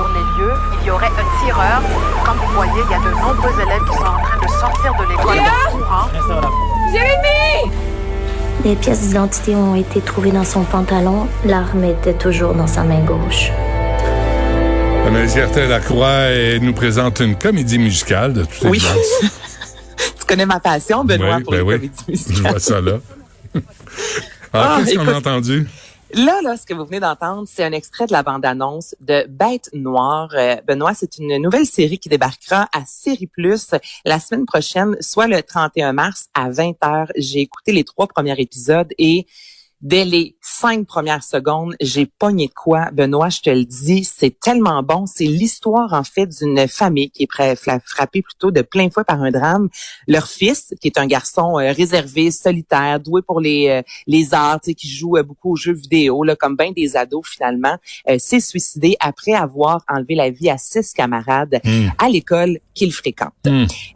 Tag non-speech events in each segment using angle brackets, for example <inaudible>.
sur les lieux. Il y aurait un tireur. Comme vous voyez, il y a de nombreux élèves qui sont en train de sortir de l'école en courant. Jérémy! Des pièces d'identité ont été trouvées dans son pantalon. L'arme était toujours dans sa main gauche. Anaïs Gertin-Lacroix nous présente une comédie musicale de toutes Oui. <laughs> tu connais ma passion, Benoît, Oui, pour ben les oui. comédies Je musicales. vois ça là. Alors, <laughs> Ah, qu'est-ce qu'on a entendu? Là, là, ce que vous venez d'entendre, c'est un extrait de la bande-annonce de Bête Noire. Euh, Benoît, c'est une nouvelle série qui débarquera à Série Plus la semaine prochaine, soit le 31 mars à 20h. J'ai écouté les trois premiers épisodes et dès les cinq premières secondes, j'ai pogné de quoi. Benoît, je te le dis, c'est tellement bon. C'est l'histoire, en fait, d'une famille qui est fra- fra- frappée plutôt de plein fouet par un drame. Leur fils, qui est un garçon euh, réservé, solitaire, doué pour les, euh, les arts, qui joue euh, beaucoup aux jeux vidéo, là, comme bien des ados finalement, euh, s'est suicidé après avoir enlevé la vie à six camarades Hmm. à l'école qu'il fréquente.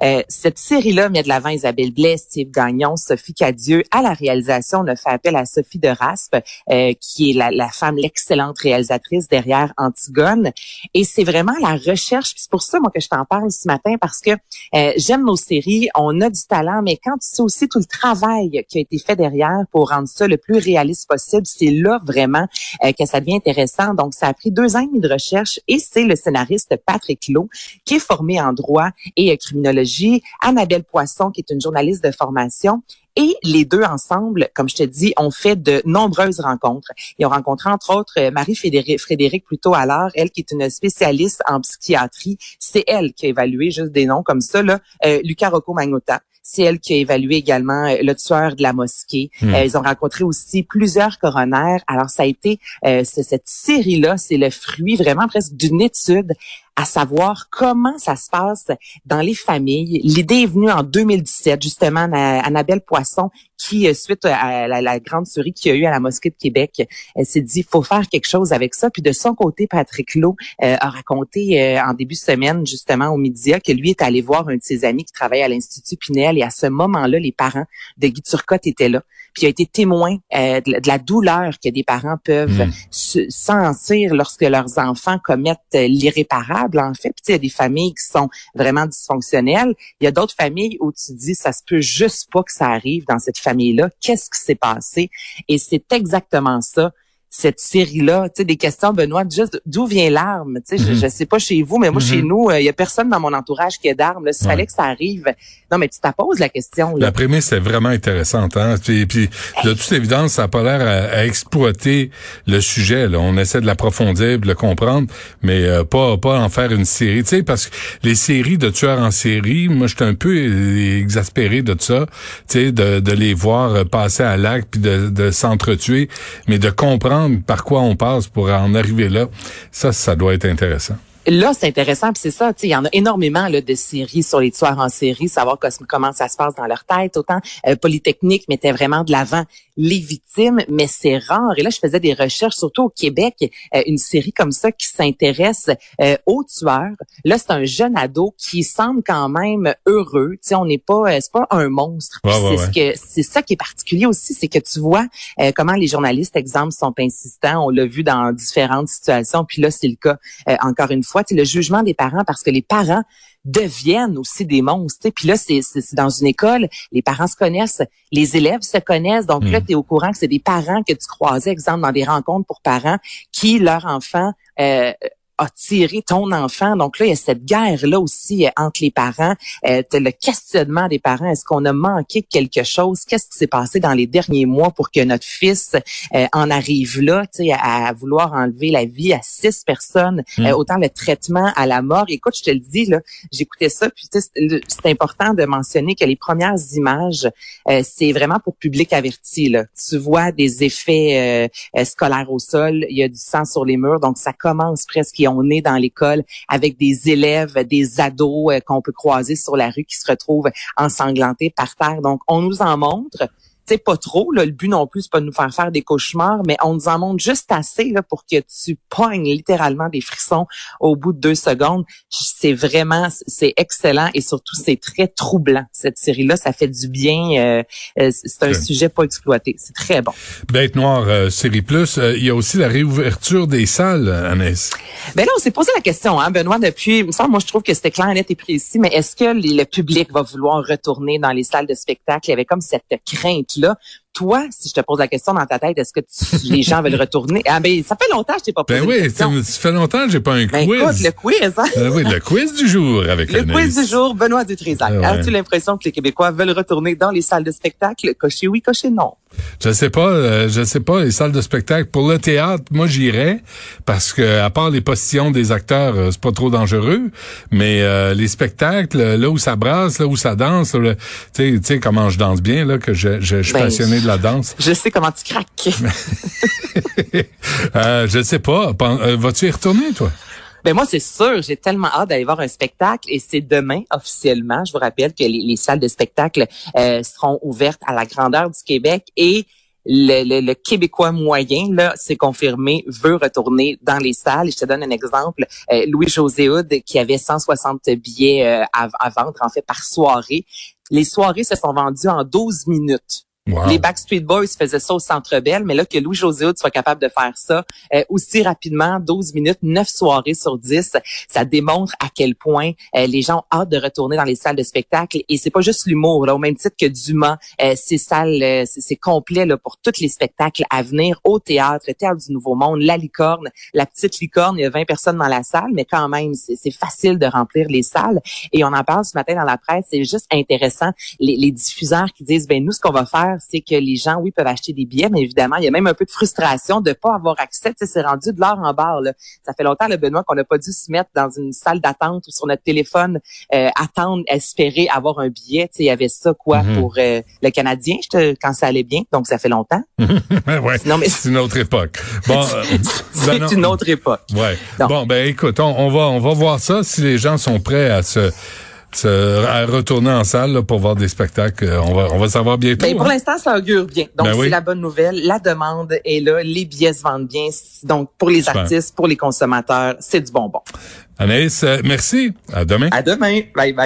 Euh, cette série-là met de l'avant Isabelle Blais, Steve Gagnon, Sophie Cadieux. À la réalisation, on a fait appel à Sophie de Raspe, euh, qui est la, femme, l'excellente réalisatrice derrière Antigone. Et c'est vraiment la recherche. C'est pour ça, moi, que je t'en parle ce matin, parce que euh, j'aime nos séries, on a du talent, mais quand tu sais aussi tout le travail qui a été fait derrière pour rendre ça le plus réaliste possible, c'est là vraiment euh, que ça devient intéressant. Donc, ça a pris deux ans et demi de recherche et c'est le scénariste Patrick Lowe qui est formé en droit et criminologie, Annabelle Poisson qui est une journaliste de formation et les deux ensemble, comme je te dis, ont fait de nombreuses rencontres. Ils ont rencontré entre autres euh, Marie-Frédéric Frédéric plutôt à elle qui est une spécialiste en psychiatrie. C'est elle qui a évalué juste des noms comme ça, là, euh, Lucas Rocco Magnotta. C'est elle qui a évalué également euh, le tueur de la mosquée. Euh, ils ont rencontré aussi plusieurs coronaires. Alors ça a été euh, ce- cette série-là, c'est le fruit vraiment presque d'une étude à savoir comment ça se passe dans les familles. L'idée est venue en 2017, justement, Anna- Annabelle Poisson, qui, euh, suite à la, la grande souris qu'il y a eu à la mosquée de Québec, elle s'est dit, faut faire quelque chose avec ça. Puis de son côté, Patrick Lowe euh, a raconté euh, en début de semaine, justement, aux médias, que lui est allé voir un de ses amis qui travaille à l'Institut Pinel. Et à ce moment-là, les parents de Guy Turcotte étaient là. Puis il a été témoin euh, de, la- de la douleur que des parents peuvent Mm. se- sentir lorsque leurs enfants commettent euh, l'irréparable, en fait. Puis il y a des familles qui sont vraiment dysfonctionnelles. Il y a d'autres familles où tu dis, ça se peut juste pas que ça arrive dans cette Qu'est-ce qui s'est passé? Et c'est exactement ça. Cette série-là, tu sais, des questions, Benoît, juste d'où vient l'arme? Tu sais, je, Mhm. je sais pas chez vous, mais moi, chez nous, euh, il y a personne dans mon entourage qui a d'armes. là. S'il Ouais. fallait que ça arrive, non, mais tu t'as poses la question. Là. La prémisse est vraiment intéressante. Hein? Puis, puis, de toute évidence, ça n'a pas l'air à, à exploiter le sujet. Là. On essaie de l'approfondir, de le comprendre, mais euh, pas pas en faire une série. Tu sais, parce que les séries de tueurs en série, moi, j'étais un peu euh, exaspéré de ça. Tu sais, de, de les voir euh, passer à l'acte puis de, de s'entretuer, mais de comprendre par quoi on passe pour en arriver là. Ça, ça doit être intéressant. Là, c'est intéressant, puis c'est ça, tu sais, il y en a énormément là, de séries sur les tueurs en série, savoir comment ça se passe dans leur tête. Autant euh, Polytechnique mettait vraiment de l'avant les victimes, mais c'est rare. Et là, je faisais des recherches, surtout au Québec, euh, une série comme ça qui s'intéresse euh, aux tueurs. Là, c'est un jeune ado qui semble quand même heureux. Tu sais, on n'est pas, euh, c'est pas un monstre. Ouais, ouais, c'est ce que c'est ça qui est particulier aussi, c'est que tu vois euh, comment les journalistes, exemple, sont insistants. On l'a vu dans différentes situations. Puis là, c'est le cas euh, encore une fois. Sais, le jugement des parents, parce que les parents deviennent aussi des monstres. tu sais. Puis là, c'est dans une école, les parents se connaissent, les élèves se connaissent. Donc là, Mm. tu es au courant que c'est des parents que tu croisais, exemple, dans des rencontres pour parents, qui, leur enfant, euh, a tiré ton enfant. Donc là, il y a cette guerre-là aussi euh, entre les parents. Euh, le questionnement des parents. Est-ce qu'on a manqué quelque chose? Qu'est-ce qui s'est passé dans les derniers mois pour que notre fils euh, en arrive là, tu sais, à, à vouloir enlever la vie à six personnes. Euh, autant le traitement à la mort? Écoute, je te le dis, là, j'écoutais ça, puis c'est important de mentionner que les premières images, euh, c'est vraiment pour public averti. Là. Tu vois des effets scolaires au sol, il y a du sang sur les murs, donc ça commence presque on est dans l'école avec des élèves, des ados euh, qu'on peut croiser sur la rue qui se retrouvent ensanglantés par terre. Donc, on nous en montre sais, pas trop. Là, le but non plus, c'est pas de nous faire faire des cauchemars, mais on nous en montre juste assez là, pour que tu pognes littéralement des frissons au bout de deux secondes. C'est vraiment, c'est excellent et surtout, c'est très troublant. Cette série-là, ça fait du bien. Euh, euh, c'est un sujet pas exploité. C'est très bon. Bête Noire, euh, série plus. il y a aussi la réouverture des salles, Annès. Ben là, on s'est posé la question, hein, Benoît, depuis, ça, moi, je trouve que c'était clair, net et précis, mais est-ce que le public va vouloir retourner dans les salles de spectacle? Il y avait comme cette toi, si je te pose la question dans ta tête, est-ce que <laughs> les gens veulent retourner? Ah ben, ça fait longtemps que je t'ai pas posé ben oui, ça fait longtemps que j'ai pas un ben, quiz. Écoute, le quiz, hein? Ben oui, le quiz du jour avec Le quiz du jour, Benoît Dutrisac. Ah As-tu l'impression que les Québécois veulent retourner dans les salles de spectacle? Cocher oui, cocher non. Je sais pas, euh, je sais pas les salles de spectacle pour le théâtre, moi j'irais parce que à part les postillons des acteurs, euh, c'est pas trop dangereux, mais euh, les spectacles là où ça brasse, là où ça danse, tu sais comment je danse bien là que je, je, je suis ben, passionné de la danse. Je sais comment tu craques. <laughs> euh, je sais pas, vas-tu y retourner toi? Ben moi, c'est sûr, j'ai tellement hâte d'aller voir un spectacle et c'est demain officiellement. Je vous rappelle que les, salles de spectacle euh, seront ouvertes à la grandeur du Québec et le, le, Québécois moyen, là, c'est confirmé, veut retourner dans les salles. Je te donne un exemple. Euh, Louis-José Houd, qui avait 160 billets euh, à, à, vendre, en fait, par soirée. Les soirées se sont vendues en 12 minutes. Les Backstreet Boys faisaient ça au Centre Bell, mais là que Louis-José soit capable de faire ça euh, aussi rapidement, 12 minutes, 9 soirées sur 10, ça démontre à quel point euh, les gens ont hâte de retourner dans les salles de spectacle. Et c'est pas juste l'humour, là, au même titre que Dumas, euh, c'est salles, c'est complet là, pour tous les spectacles à venir au théâtre, le théâtre du Nouveau Monde, la licorne, la petite licorne, il y a 20 personnes dans la salle, mais quand même, c'est facile de remplir les salles. Et on en parle ce matin dans la presse, c'est juste intéressant. Les, les diffuseurs qui disent, ben nous, ce qu'on va faire, c'est que les gens, oui, peuvent acheter des billets, mais évidemment, il y a même un peu de frustration de pas avoir accès. c'est rendu de l'or en barre. Là. Ça fait longtemps, le Benoît, qu'on n'a pas dû se mettre dans une salle d'attente ou sur notre téléphone, euh, attendre, espérer avoir un billet. il y avait ça, quoi, mhm. pour euh, le Canadien, je te, quand ça allait bien. Donc, ça fait longtemps. <laughs> ouais, mais... c'est une autre époque. Bon, <laughs> euh, <laughs> c'est ben une autre époque. Ouais. bon, ben écoute, on, on, va on va voir ça si les gens sont prêts à se à retourner en salle pour voir des spectacles. Euh, on va, on va savoir bientôt. Ben, pour hein. l'instant, ça augure bien. Donc, ben c'est la bonne nouvelle. La demande est là. Les billets se vendent bien. Donc, pour les artistes, pour les consommateurs, c'est du bonbon. Anaïs, euh, merci. À demain. À demain. Bye bye.